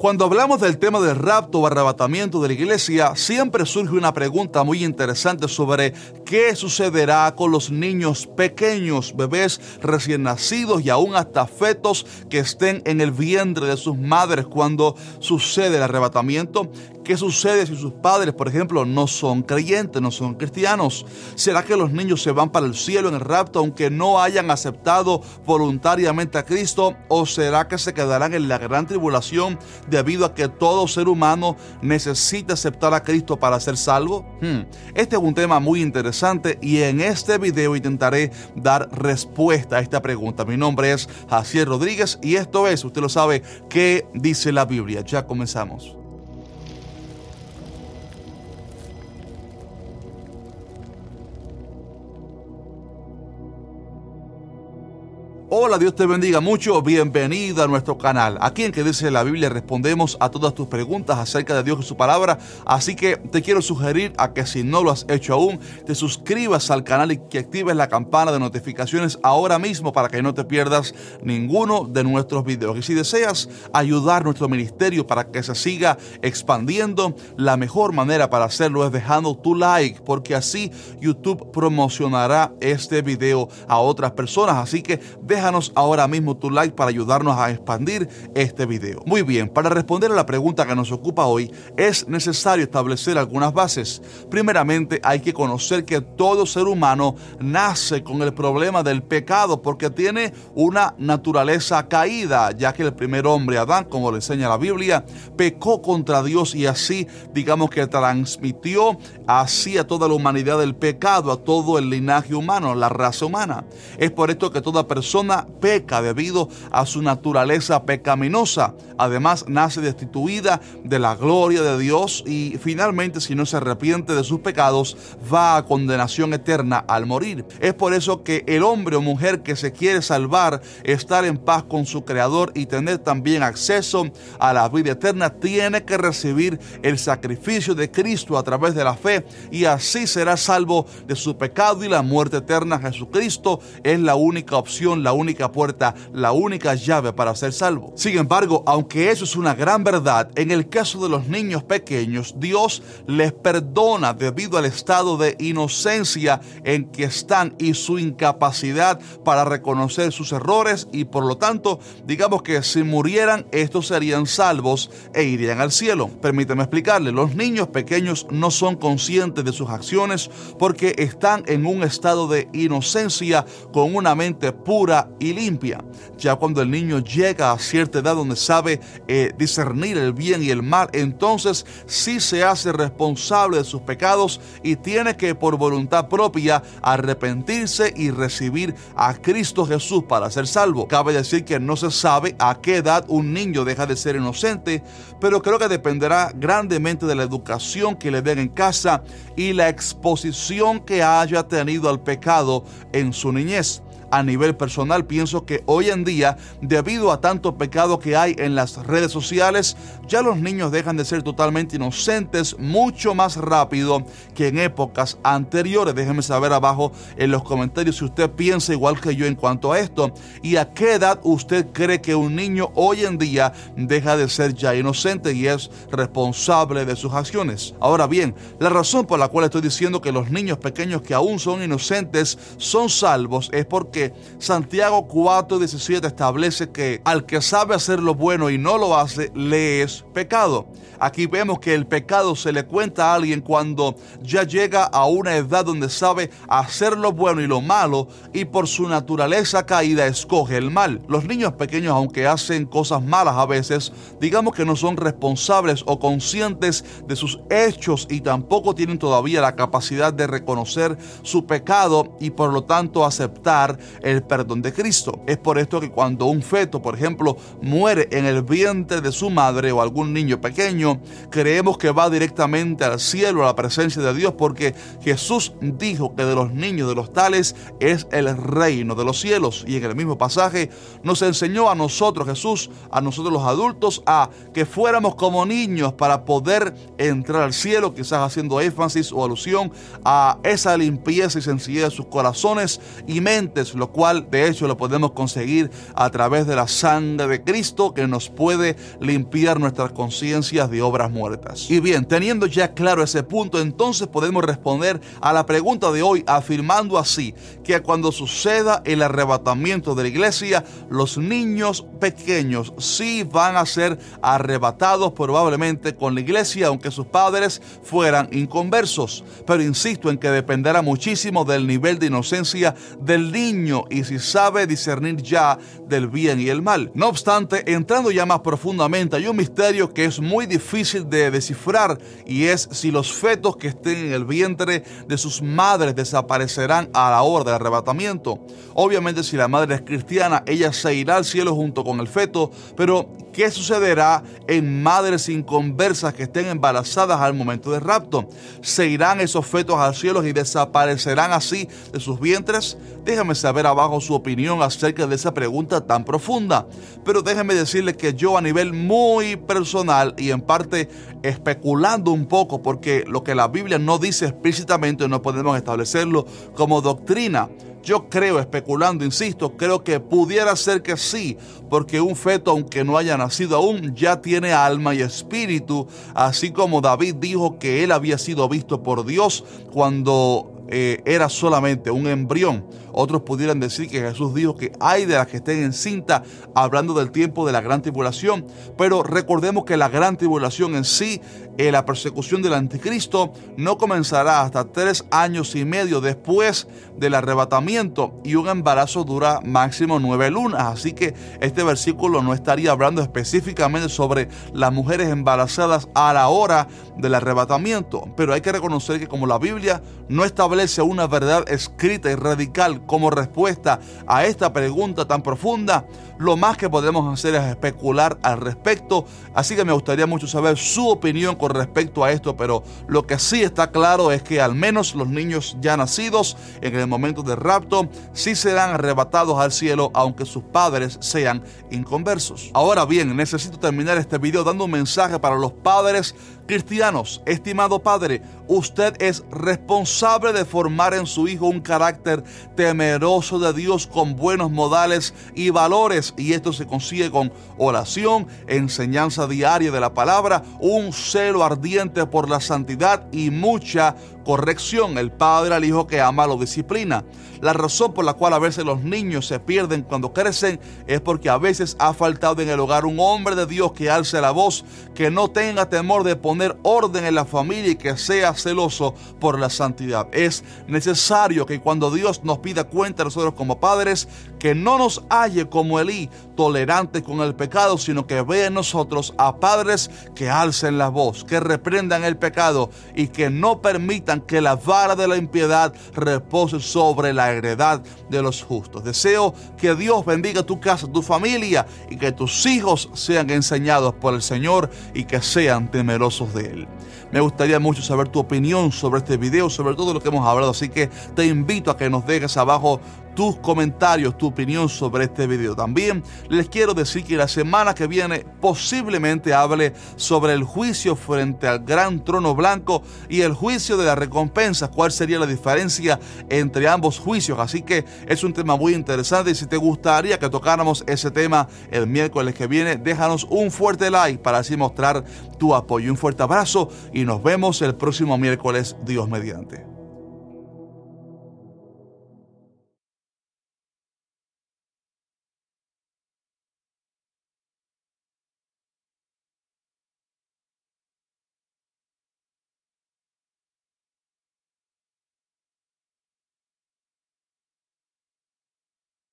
Cuando hablamos del tema del rapto o arrebatamiento de la iglesia, siempre surge una pregunta muy interesante sobre qué sucederá con los niños pequeños, bebés recién nacidos y aún hasta fetos que estén en el vientre de sus madres cuando sucede el arrebatamiento. ¿Qué sucede si sus padres, por ejemplo, no son creyentes, no son cristianos? ¿Será que los niños se van para el cielo en el rapto aunque no hayan aceptado voluntariamente a Cristo? ¿O será que se quedarán en la gran tribulación debido a que todo ser humano necesita aceptar a Cristo para ser salvo? Hmm, este es un tema muy interesante y en este video intentaré dar respuesta a esta pregunta. Mi nombre es Jacier Rodríguez y esto es, usted lo sabe, ¿qué dice la Biblia? Ya comenzamos. Hola, Dios te bendiga mucho. Bienvenido a nuestro canal. Aquí en que dice la Biblia respondemos a todas tus preguntas acerca de Dios y su palabra. Así que te quiero sugerir a que si no lo has hecho aún, te suscribas al canal y que actives la campana de notificaciones ahora mismo para que no te pierdas ninguno de nuestros videos. Y si deseas ayudar nuestro ministerio para que se siga expandiendo, la mejor manera para hacerlo es dejando tu like, porque así YouTube promocionará este video a otras personas. Así que deja déjanos ahora mismo tu like para ayudarnos a expandir este video. Muy bien, para responder a la pregunta que nos ocupa hoy, es necesario establecer algunas bases. Primeramente, hay que conocer que todo ser humano nace con el problema del pecado porque tiene una naturaleza caída, ya que el primer hombre, Adán, como le enseña la Biblia, pecó contra Dios y así, digamos que transmitió así a toda la humanidad el pecado, a todo el linaje humano, la raza humana. Es por esto que toda persona peca debido a su naturaleza pecaminosa. Además, nace destituida de la gloria de Dios y finalmente, si no se arrepiente de sus pecados, va a condenación eterna al morir. Es por eso que el hombre o mujer que se quiere salvar, estar en paz con su Creador y tener también acceso a la vida eterna, tiene que recibir el sacrificio de Cristo a través de la fe y así será salvo de su pecado y la muerte eterna. Jesucristo es la única opción, la única puerta, la única llave para ser salvo. Sin embargo, aunque eso es una gran verdad, en el caso de los niños pequeños, Dios les perdona debido al estado de inocencia en que están y su incapacidad para reconocer sus errores y por lo tanto, digamos que si murieran, estos serían salvos e irían al cielo. Permíteme explicarle, los niños pequeños no son conscientes de sus acciones porque están en un estado de inocencia con una mente pura y limpia. Ya cuando el niño llega a cierta edad donde sabe eh, discernir el bien y el mal, entonces sí se hace responsable de sus pecados y tiene que por voluntad propia arrepentirse y recibir a Cristo Jesús para ser salvo. Cabe decir que no se sabe a qué edad un niño deja de ser inocente, pero creo que dependerá grandemente de la educación que le den en casa y la exposición que haya tenido al pecado en su niñez a nivel personal, pienso que hoy en día, debido a tanto pecado que hay en las redes sociales, ya los niños dejan de ser totalmente inocentes mucho más rápido que en épocas anteriores. Déjenme saber abajo en los comentarios si usted piensa igual que yo en cuanto a esto y a qué edad usted cree que un niño hoy en día deja de ser ya inocente y es responsable de sus acciones. Ahora bien, la razón por la cual estoy diciendo que los niños pequeños que aún son inocentes son salvos es porque Santiago 4:17 establece que al que sabe hacer lo bueno y no lo hace, le es pecado. Aquí vemos que el pecado se le cuenta a alguien cuando ya llega a una edad donde sabe hacer lo bueno y lo malo y por su naturaleza caída escoge el mal. Los niños pequeños, aunque hacen cosas malas a veces, digamos que no son responsables o conscientes de sus hechos y tampoco tienen todavía la capacidad de reconocer su pecado y por lo tanto aceptar el perdón de Cristo. Es por esto que cuando un feto, por ejemplo, muere en el vientre de su madre o algún niño pequeño, creemos que va directamente al cielo, a la presencia de Dios, porque Jesús dijo que de los niños, de los tales, es el reino de los cielos. Y en el mismo pasaje nos enseñó a nosotros, Jesús, a nosotros los adultos, a que fuéramos como niños para poder entrar al cielo, quizás haciendo énfasis o alusión a esa limpieza y sencillez de sus corazones y mentes lo cual de hecho lo podemos conseguir a través de la sangre de Cristo que nos puede limpiar nuestras conciencias de obras muertas. Y bien, teniendo ya claro ese punto, entonces podemos responder a la pregunta de hoy afirmando así que cuando suceda el arrebatamiento de la iglesia, los niños pequeños sí van a ser arrebatados probablemente con la iglesia, aunque sus padres fueran inconversos. Pero insisto en que dependerá muchísimo del nivel de inocencia del niño y si sabe discernir ya del bien y el mal. No obstante, entrando ya más profundamente, hay un misterio que es muy difícil de descifrar y es si los fetos que estén en el vientre de sus madres desaparecerán a la hora del arrebatamiento. Obviamente si la madre es cristiana, ella se irá al cielo junto con el feto, pero ¿qué sucederá en madres inconversas que estén embarazadas al momento del rapto? ¿Se irán esos fetos al cielo y desaparecerán así de sus vientres? Déjame saber abajo su opinión acerca de esa pregunta tan profunda. Pero déjeme decirle que yo a nivel muy personal y en parte especulando un poco, porque lo que la Biblia no dice explícitamente no podemos establecerlo como doctrina. Yo creo, especulando, insisto, creo que pudiera ser que sí, porque un feto, aunque no haya nacido aún, ya tiene alma y espíritu, así como David dijo que él había sido visto por Dios cuando eh, era solamente un embrión. Otros pudieran decir que Jesús dijo que hay de las que estén en cinta, hablando del tiempo de la gran tribulación. Pero recordemos que la gran tribulación en sí, eh, la persecución del anticristo, no comenzará hasta tres años y medio después del arrebatamiento y un embarazo dura máximo nueve lunas. Así que este versículo no estaría hablando específicamente sobre las mujeres embarazadas a la hora del arrebatamiento. Pero hay que reconocer que como la Biblia no establece una verdad escrita y radical como respuesta a esta pregunta tan profunda, lo más que podemos hacer es especular al respecto. Así que me gustaría mucho saber su opinión con respecto a esto, pero lo que sí está claro es que al menos los niños ya nacidos en el momento del rapto sí serán arrebatados al cielo, aunque sus padres sean inconversos. Ahora bien, necesito terminar este video dando un mensaje para los padres cristianos. Estimado padre, usted es responsable de formar en su hijo un carácter temeroso de Dios con buenos modales y valores. Y esto se consigue con oración, enseñanza diaria de la palabra, un celo ardiente por la santidad y mucha corrección. El padre al hijo que ama lo disciplina. La razón por la cual a veces los niños se pierden cuando crecen es porque a veces ha faltado en el hogar un hombre de Dios que alce la voz, que no tenga temor de poner orden en la familia y que sea celoso por la santidad. Es necesario que cuando Dios nos pida cuenta a nosotros como padres, que no nos halle como Elí, tolerantes con el pecado, sino que vea en nosotros a padres que alcen la voz, que reprendan el pecado y que no permitan que la vara de la impiedad repose sobre la heredad de los justos. Deseo que Dios bendiga tu casa, tu familia y que tus hijos sean enseñados por el Señor y que sean temerosos de Él. Me gustaría mucho saber tu opinión sobre este video, sobre todo lo que hemos hablado, así que te invito a que nos dejes abajo tus comentarios, tu opinión sobre este video. También les quiero decir que la semana que viene posiblemente hable sobre el juicio frente al gran trono blanco y el juicio de la recompensa, cuál sería la diferencia entre ambos juicios. Así que es un tema muy interesante y si te gustaría que tocáramos ese tema el miércoles que viene, déjanos un fuerte like para así mostrar tu apoyo. Un fuerte abrazo y nos vemos el próximo miércoles, Dios mediante.